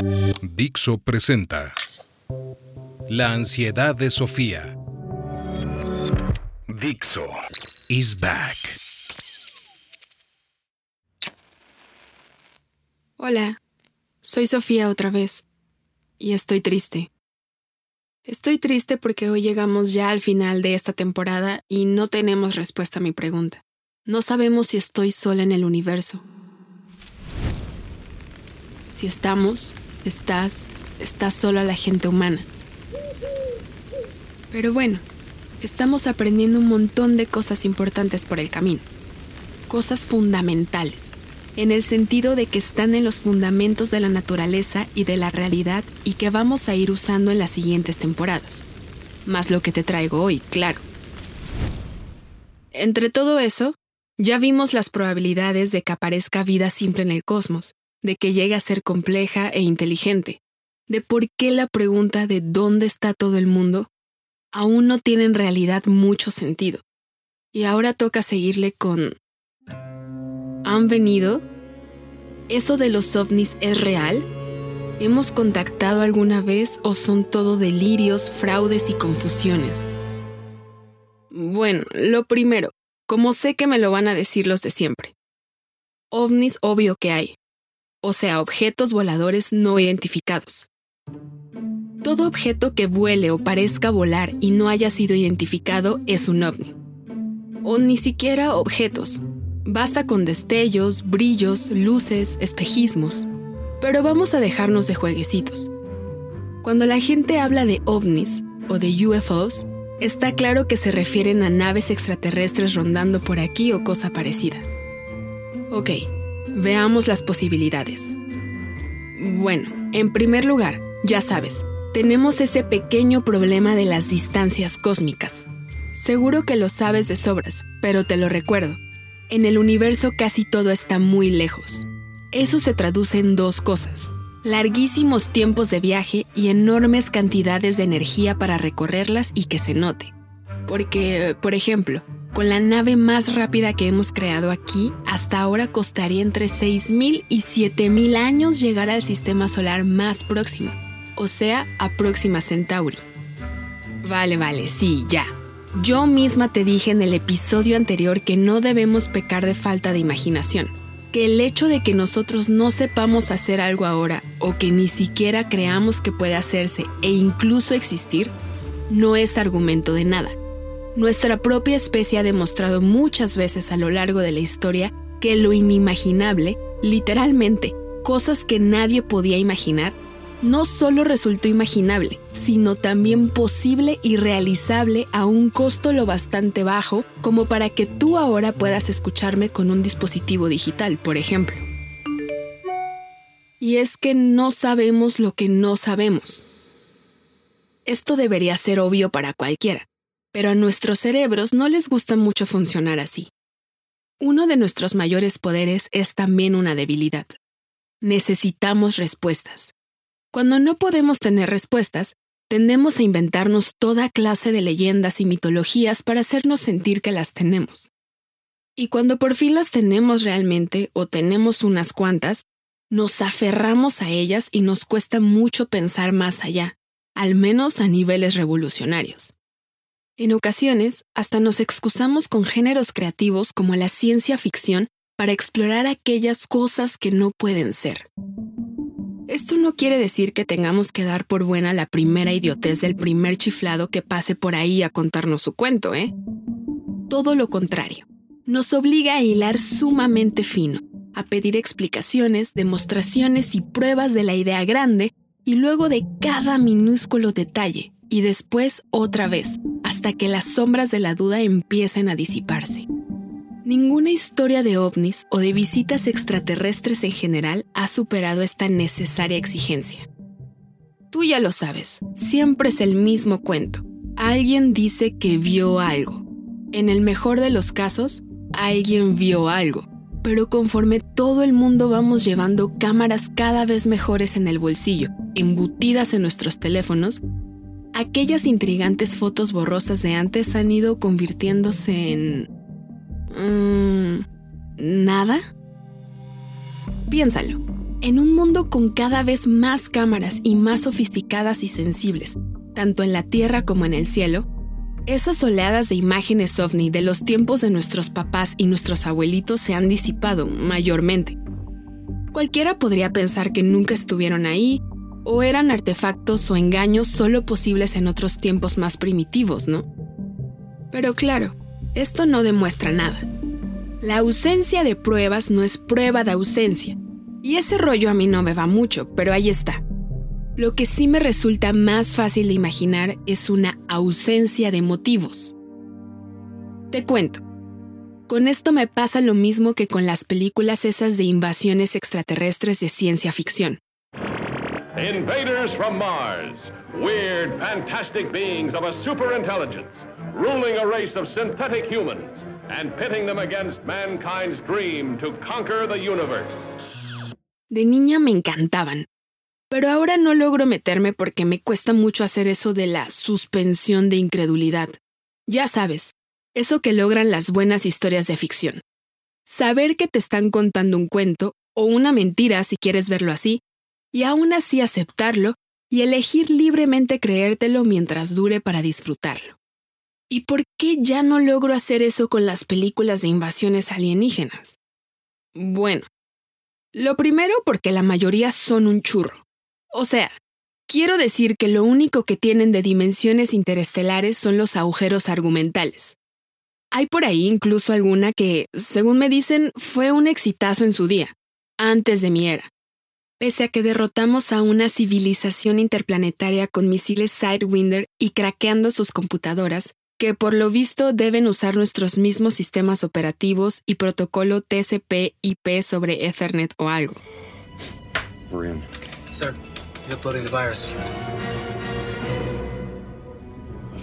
Dixo presenta La ansiedad de Sofía. Dixo is back. Hola, soy Sofía otra vez y estoy triste. Estoy triste porque hoy llegamos ya al final de esta temporada y no tenemos respuesta a mi pregunta. No sabemos si estoy sola en el universo. Si estamos, estás, estás sola la gente humana. Pero bueno, estamos aprendiendo un montón de cosas importantes por el camino. Cosas fundamentales en el sentido de que están en los fundamentos de la naturaleza y de la realidad y que vamos a ir usando en las siguientes temporadas. Más lo que te traigo hoy, claro. Entre todo eso, ya vimos las probabilidades de que aparezca vida simple en el cosmos, de que llegue a ser compleja e inteligente, de por qué la pregunta de dónde está todo el mundo aún no tiene en realidad mucho sentido. Y ahora toca seguirle con ¿Han venido? ¿Eso de los ovnis es real? ¿Hemos contactado alguna vez o son todo delirios, fraudes y confusiones? Bueno, lo primero, como sé que me lo van a decir los de siempre. OVNIs obvio que hay, o sea, objetos voladores no identificados. Todo objeto que vuele o parezca volar y no haya sido identificado es un ovni. O ni siquiera objetos, Basta con destellos, brillos, luces, espejismos. Pero vamos a dejarnos de jueguecitos. Cuando la gente habla de ovnis o de UFOs, está claro que se refieren a naves extraterrestres rondando por aquí o cosa parecida. Ok, veamos las posibilidades. Bueno, en primer lugar, ya sabes, tenemos ese pequeño problema de las distancias cósmicas. Seguro que lo sabes de sobras, pero te lo recuerdo. En el universo casi todo está muy lejos. Eso se traduce en dos cosas. Larguísimos tiempos de viaje y enormes cantidades de energía para recorrerlas y que se note. Porque, por ejemplo, con la nave más rápida que hemos creado aquí, hasta ahora costaría entre 6.000 y 7.000 años llegar al sistema solar más próximo, o sea, a Próxima Centauri. Vale, vale, sí, ya, yo misma te dije en el episodio anterior que no debemos pecar de falta de imaginación, que el hecho de que nosotros no sepamos hacer algo ahora o que ni siquiera creamos que puede hacerse e incluso existir, no es argumento de nada. Nuestra propia especie ha demostrado muchas veces a lo largo de la historia que lo inimaginable, literalmente, cosas que nadie podía imaginar, no solo resultó imaginable, sino también posible y realizable a un costo lo bastante bajo como para que tú ahora puedas escucharme con un dispositivo digital, por ejemplo. Y es que no sabemos lo que no sabemos. Esto debería ser obvio para cualquiera, pero a nuestros cerebros no les gusta mucho funcionar así. Uno de nuestros mayores poderes es también una debilidad. Necesitamos respuestas. Cuando no podemos tener respuestas, tendemos a inventarnos toda clase de leyendas y mitologías para hacernos sentir que las tenemos. Y cuando por fin las tenemos realmente o tenemos unas cuantas, nos aferramos a ellas y nos cuesta mucho pensar más allá, al menos a niveles revolucionarios. En ocasiones, hasta nos excusamos con géneros creativos como la ciencia ficción para explorar aquellas cosas que no pueden ser. Esto no quiere decir que tengamos que dar por buena la primera idiotez del primer chiflado que pase por ahí a contarnos su cuento, ¿eh? Todo lo contrario. Nos obliga a hilar sumamente fino, a pedir explicaciones, demostraciones y pruebas de la idea grande y luego de cada minúsculo detalle, y después otra vez, hasta que las sombras de la duda empiecen a disiparse. Ninguna historia de ovnis o de visitas extraterrestres en general ha superado esta necesaria exigencia. Tú ya lo sabes, siempre es el mismo cuento. Alguien dice que vio algo. En el mejor de los casos, alguien vio algo. Pero conforme todo el mundo vamos llevando cámaras cada vez mejores en el bolsillo, embutidas en nuestros teléfonos, aquellas intrigantes fotos borrosas de antes han ido convirtiéndose en Mm, ¿Nada? Piénsalo. En un mundo con cada vez más cámaras y más sofisticadas y sensibles, tanto en la Tierra como en el cielo, esas oleadas de imágenes ovni de los tiempos de nuestros papás y nuestros abuelitos se han disipado mayormente. Cualquiera podría pensar que nunca estuvieron ahí o eran artefactos o engaños solo posibles en otros tiempos más primitivos, ¿no? Pero claro, esto no demuestra nada. La ausencia de pruebas no es prueba de ausencia. Y ese rollo a mí no me va mucho, pero ahí está. Lo que sí me resulta más fácil de imaginar es una ausencia de motivos. Te cuento. Con esto me pasa lo mismo que con las películas esas de invasiones extraterrestres de ciencia ficción. Invaders from Mars. Weird, fantastic beings of a superintelligence, ruling a race of synthetic humans and pitting them against mankind's dream to conquer the universe. De niña me encantaban, pero ahora no logro meterme porque me cuesta mucho hacer eso de la suspensión de incredulidad. Ya sabes, eso que logran las buenas historias de ficción. Saber que te están contando un cuento, o una mentira si quieres verlo así, y aún así aceptarlo y elegir libremente creértelo mientras dure para disfrutarlo. ¿Y por qué ya no logro hacer eso con las películas de invasiones alienígenas? Bueno, lo primero porque la mayoría son un churro. O sea, quiero decir que lo único que tienen de dimensiones interestelares son los agujeros argumentales. Hay por ahí incluso alguna que, según me dicen, fue un exitazo en su día, antes de mi era. Pese a que derrotamos a una civilización interplanetaria con misiles Sidewinder y craqueando sus computadoras, que por lo visto deben usar nuestros mismos sistemas operativos y protocolo TCP/IP sobre Ethernet o algo. Sir, uploading the virus.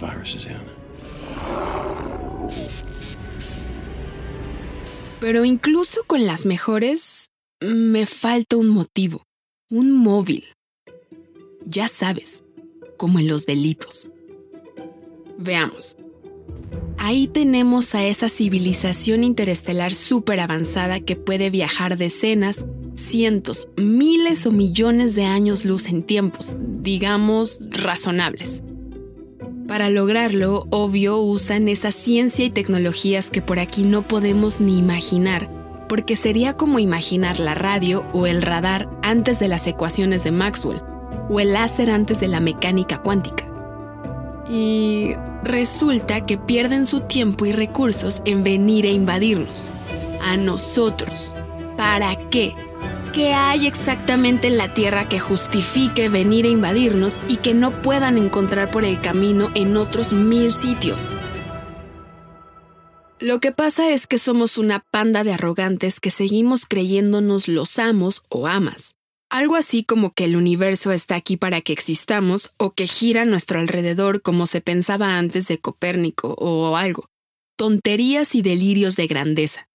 The virus is in. Pero incluso con las mejores, me falta un motivo, un móvil. Ya sabes, como en los delitos. Veamos. Ahí tenemos a esa civilización interestelar súper avanzada que puede viajar decenas, cientos, miles o millones de años luz en tiempos, digamos, razonables. Para lograrlo, obvio, usan esa ciencia y tecnologías que por aquí no podemos ni imaginar, porque sería como imaginar la radio o el radar antes de las ecuaciones de Maxwell, o el láser antes de la mecánica cuántica. Y resulta que pierden su tiempo y recursos en venir a invadirnos. A nosotros. ¿Para qué? ¿Qué hay exactamente en la Tierra que justifique venir a invadirnos y que no puedan encontrar por el camino en otros mil sitios? Lo que pasa es que somos una panda de arrogantes que seguimos creyéndonos los amos o amas. Algo así como que el universo está aquí para que existamos o que gira a nuestro alrededor como se pensaba antes de Copérnico o algo. Tonterías y delirios de grandeza.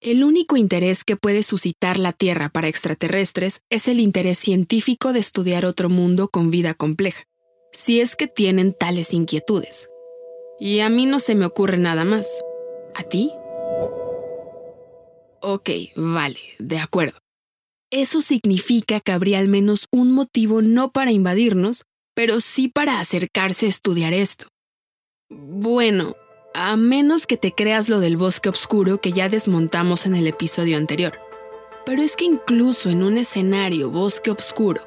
El único interés que puede suscitar la Tierra para extraterrestres es el interés científico de estudiar otro mundo con vida compleja, si es que tienen tales inquietudes. Y a mí no se me ocurre nada más. ¿A ti? Ok, vale, de acuerdo. Eso significa que habría al menos un motivo no para invadirnos, pero sí para acercarse a estudiar esto. Bueno, a menos que te creas lo del bosque oscuro que ya desmontamos en el episodio anterior. Pero es que incluso en un escenario bosque oscuro,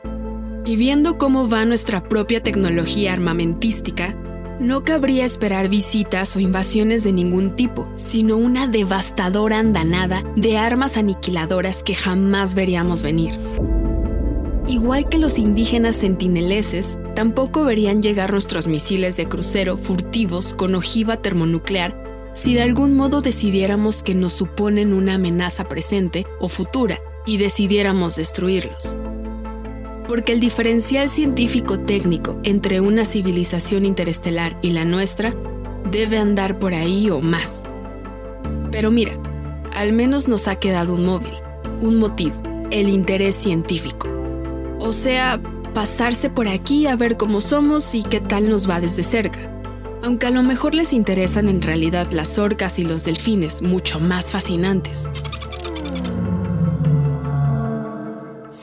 y viendo cómo va nuestra propia tecnología armamentística, no cabría esperar visitas o invasiones de ningún tipo, sino una devastadora andanada de armas aniquiladoras que jamás veríamos venir. Igual que los indígenas sentineleses, tampoco verían llegar nuestros misiles de crucero furtivos con ojiva termonuclear si de algún modo decidiéramos que nos suponen una amenaza presente o futura y decidiéramos destruirlos porque el diferencial científico-técnico entre una civilización interestelar y la nuestra debe andar por ahí o más. Pero mira, al menos nos ha quedado un móvil, un motivo, el interés científico. O sea, pasarse por aquí a ver cómo somos y qué tal nos va desde cerca. Aunque a lo mejor les interesan en realidad las orcas y los delfines, mucho más fascinantes.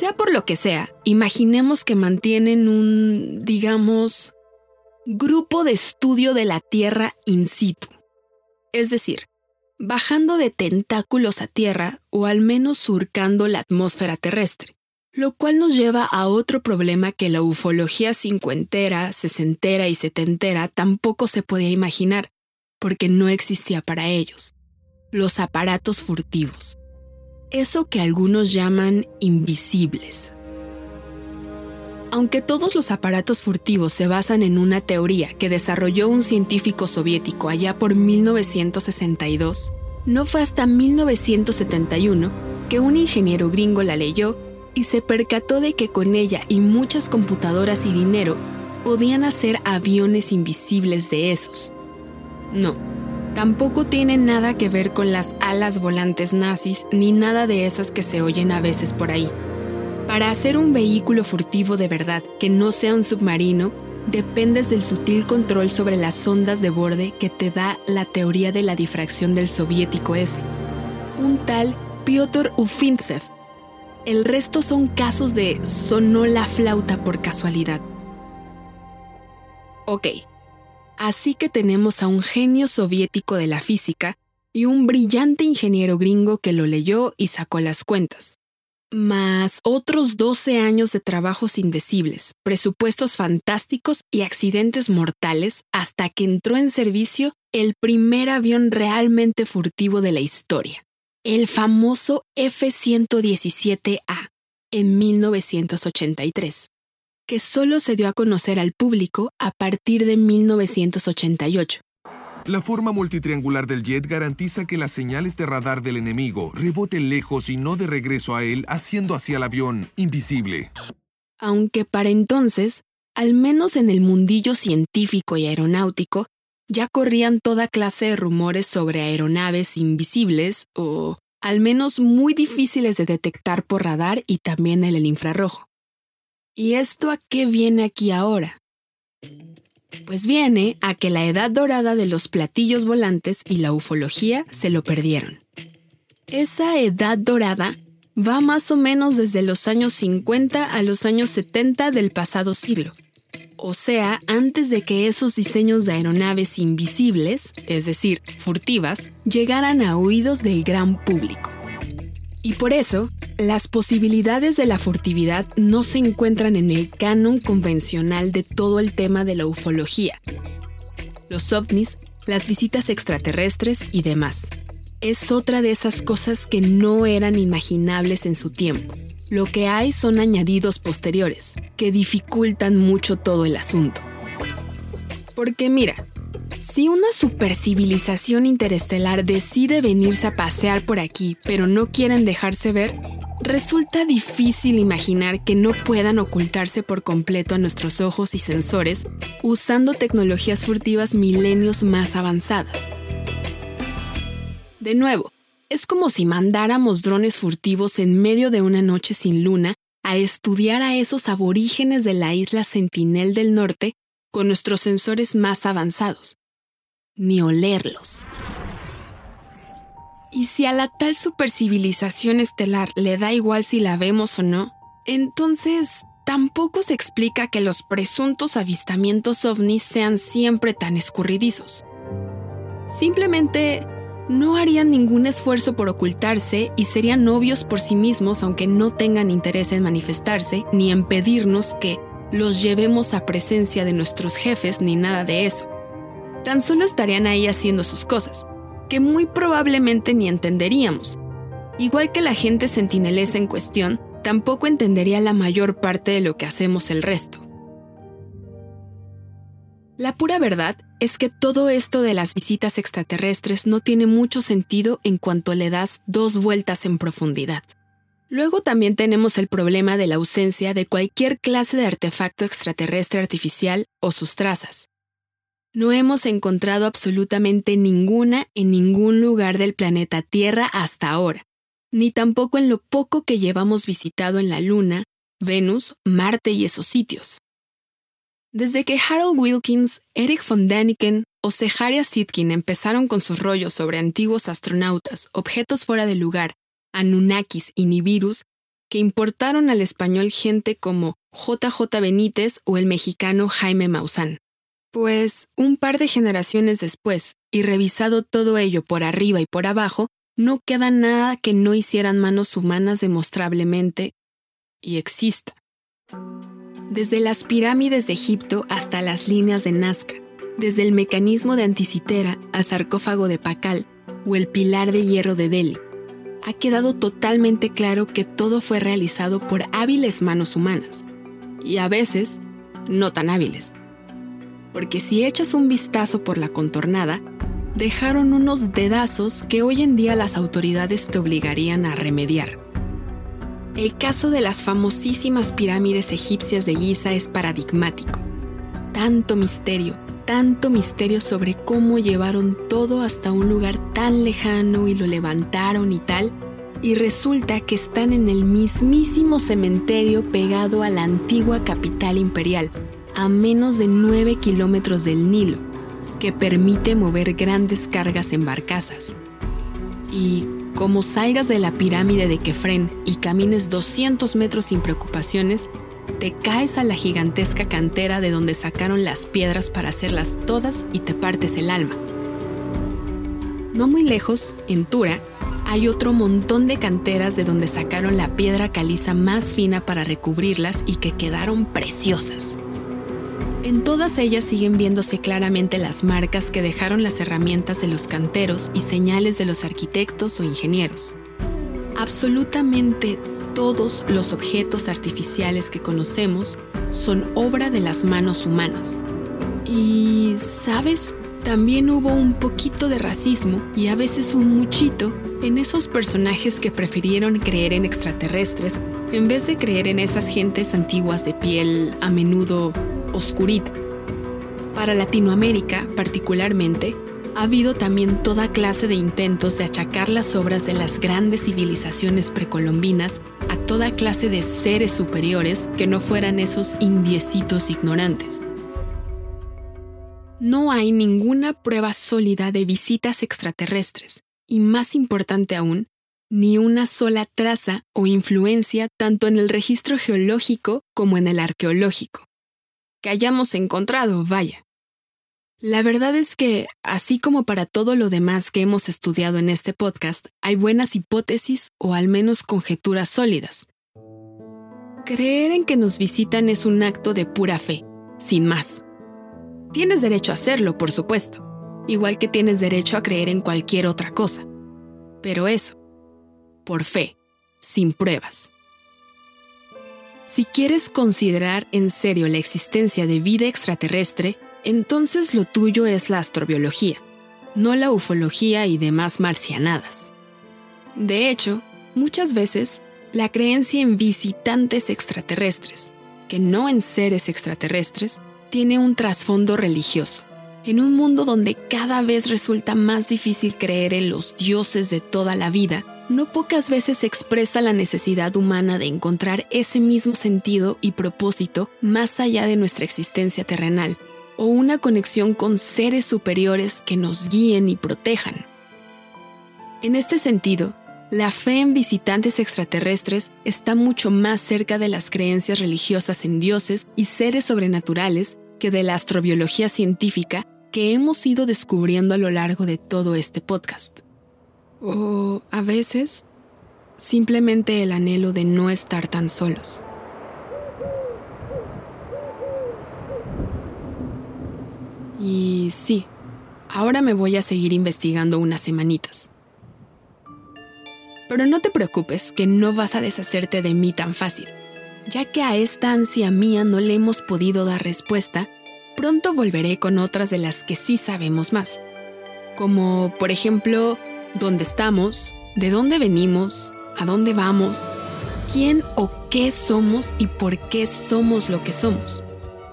Sea por lo que sea, imaginemos que mantienen un, digamos, grupo de estudio de la Tierra in situ. Es decir, bajando de tentáculos a Tierra o al menos surcando la atmósfera terrestre. Lo cual nos lleva a otro problema que la ufología cincuentera, sesentera y setentera tampoco se podía imaginar, porque no existía para ellos. Los aparatos furtivos. Eso que algunos llaman invisibles. Aunque todos los aparatos furtivos se basan en una teoría que desarrolló un científico soviético allá por 1962, no fue hasta 1971 que un ingeniero gringo la leyó y se percató de que con ella y muchas computadoras y dinero podían hacer aviones invisibles de esos. No, tampoco tiene nada que ver con las alas volantes nazis ni nada de esas que se oyen a veces por ahí. Para hacer un vehículo furtivo de verdad que no sea un submarino, dependes del sutil control sobre las ondas de borde que te da la teoría de la difracción del soviético ese. Un tal Piotr Ufintsev. El resto son casos de sonó la flauta por casualidad. Ok, así que tenemos a un genio soviético de la física y un brillante ingeniero gringo que lo leyó y sacó las cuentas. Más otros 12 años de trabajos indecibles, presupuestos fantásticos y accidentes mortales hasta que entró en servicio el primer avión realmente furtivo de la historia, el famoso F-117A, en 1983, que solo se dio a conocer al público a partir de 1988. La forma multitriangular del jet garantiza que las señales de radar del enemigo reboten lejos y no de regreso a él, haciendo hacia el avión invisible. Aunque para entonces, al menos en el mundillo científico y aeronáutico, ya corrían toda clase de rumores sobre aeronaves invisibles o al menos muy difíciles de detectar por radar y también en el infrarrojo. ¿Y esto a qué viene aquí ahora? Pues viene a que la edad dorada de los platillos volantes y la ufología se lo perdieron. Esa edad dorada va más o menos desde los años 50 a los años 70 del pasado siglo. O sea, antes de que esos diseños de aeronaves invisibles, es decir, furtivas, llegaran a oídos del gran público. Y por eso, las posibilidades de la furtividad no se encuentran en el canon convencional de todo el tema de la ufología. Los ovnis, las visitas extraterrestres y demás. Es otra de esas cosas que no eran imaginables en su tiempo. Lo que hay son añadidos posteriores, que dificultan mucho todo el asunto. Porque mira, si una supercivilización interestelar decide venirse a pasear por aquí, pero no quieren dejarse ver, resulta difícil imaginar que no puedan ocultarse por completo a nuestros ojos y sensores usando tecnologías furtivas milenios más avanzadas. De nuevo, es como si mandáramos drones furtivos en medio de una noche sin luna a estudiar a esos aborígenes de la isla Sentinel del Norte con nuestros sensores más avanzados ni olerlos. Y si a la tal supercivilización estelar le da igual si la vemos o no, entonces tampoco se explica que los presuntos avistamientos ovnis sean siempre tan escurridizos. Simplemente no harían ningún esfuerzo por ocultarse y serían obvios por sí mismos aunque no tengan interés en manifestarse ni en pedirnos que los llevemos a presencia de nuestros jefes ni nada de eso tan solo estarían ahí haciendo sus cosas, que muy probablemente ni entenderíamos. Igual que la gente sentinelesa en cuestión, tampoco entendería la mayor parte de lo que hacemos el resto. La pura verdad es que todo esto de las visitas extraterrestres no tiene mucho sentido en cuanto le das dos vueltas en profundidad. Luego también tenemos el problema de la ausencia de cualquier clase de artefacto extraterrestre artificial o sus trazas. No hemos encontrado absolutamente ninguna en ningún lugar del planeta Tierra hasta ahora, ni tampoco en lo poco que llevamos visitado en la Luna, Venus, Marte y esos sitios. Desde que Harold Wilkins, Eric von Däniken o Seharia Sitkin empezaron con sus rollos sobre antiguos astronautas, objetos fuera de lugar, Anunnakis y Nibiru's, que importaron al español gente como JJ Benítez o el mexicano Jaime Maussan. Pues un par de generaciones después, y revisado todo ello por arriba y por abajo, no queda nada que no hicieran manos humanas demostrablemente y exista. Desde las pirámides de Egipto hasta las líneas de Nazca, desde el mecanismo de Anticitera al sarcófago de Pacal o el pilar de hierro de Delhi, ha quedado totalmente claro que todo fue realizado por hábiles manos humanas, y a veces no tan hábiles. Porque si echas un vistazo por la contornada, dejaron unos dedazos que hoy en día las autoridades te obligarían a remediar. El caso de las famosísimas pirámides egipcias de Giza es paradigmático. Tanto misterio, tanto misterio sobre cómo llevaron todo hasta un lugar tan lejano y lo levantaron y tal, y resulta que están en el mismísimo cementerio pegado a la antigua capital imperial, a menos de 9 kilómetros del Nilo, que permite mover grandes cargas en barcazas. Y como salgas de la pirámide de Kefren y camines 200 metros sin preocupaciones, te caes a la gigantesca cantera de donde sacaron las piedras para hacerlas todas y te partes el alma. No muy lejos, en Tura, hay otro montón de canteras de donde sacaron la piedra caliza más fina para recubrirlas y que quedaron preciosas. En todas ellas siguen viéndose claramente las marcas que dejaron las herramientas de los canteros y señales de los arquitectos o ingenieros. Absolutamente todos los objetos artificiales que conocemos son obra de las manos humanas. Y, ¿sabes? También hubo un poquito de racismo y a veces un muchito en esos personajes que prefirieron creer en extraterrestres en vez de creer en esas gentes antiguas de piel a menudo oscurita. Para Latinoamérica, particularmente, ha habido también toda clase de intentos de achacar las obras de las grandes civilizaciones precolombinas a toda clase de seres superiores que no fueran esos indiecitos ignorantes. No hay ninguna prueba sólida de visitas extraterrestres, y más importante aún, ni una sola traza o influencia tanto en el registro geológico como en el arqueológico que hayamos encontrado, vaya. La verdad es que, así como para todo lo demás que hemos estudiado en este podcast, hay buenas hipótesis o al menos conjeturas sólidas. Creer en que nos visitan es un acto de pura fe, sin más. Tienes derecho a hacerlo, por supuesto, igual que tienes derecho a creer en cualquier otra cosa. Pero eso, por fe, sin pruebas. Si quieres considerar en serio la existencia de vida extraterrestre, entonces lo tuyo es la astrobiología, no la ufología y demás marcianadas. De hecho, muchas veces, la creencia en visitantes extraterrestres, que no en seres extraterrestres, tiene un trasfondo religioso. En un mundo donde cada vez resulta más difícil creer en los dioses de toda la vida, no pocas veces expresa la necesidad humana de encontrar ese mismo sentido y propósito más allá de nuestra existencia terrenal, o una conexión con seres superiores que nos guíen y protejan. En este sentido, la fe en visitantes extraterrestres está mucho más cerca de las creencias religiosas en dioses y seres sobrenaturales que de la astrobiología científica que hemos ido descubriendo a lo largo de todo este podcast. O a veces, simplemente el anhelo de no estar tan solos. Y sí, ahora me voy a seguir investigando unas semanitas. Pero no te preocupes que no vas a deshacerte de mí tan fácil. Ya que a esta ansia mía no le hemos podido dar respuesta, pronto volveré con otras de las que sí sabemos más. Como, por ejemplo, dónde estamos, de dónde venimos, a dónde vamos, quién o qué somos y por qué somos lo que somos.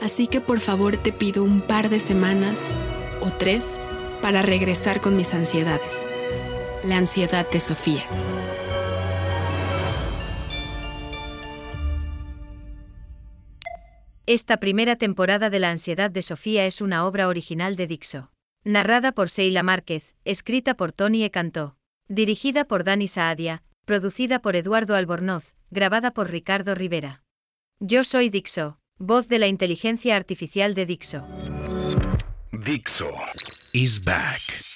Así que por favor te pido un par de semanas o tres para regresar con mis ansiedades. La ansiedad de Sofía. Esta primera temporada de La ansiedad de Sofía es una obra original de Dixo. Narrada por Seila Márquez, escrita por Tony Ecantó. Dirigida por Dani Saadia, producida por Eduardo Albornoz, grabada por Ricardo Rivera. Yo soy Dixo, voz de la inteligencia artificial de Dixo. Dixo is back.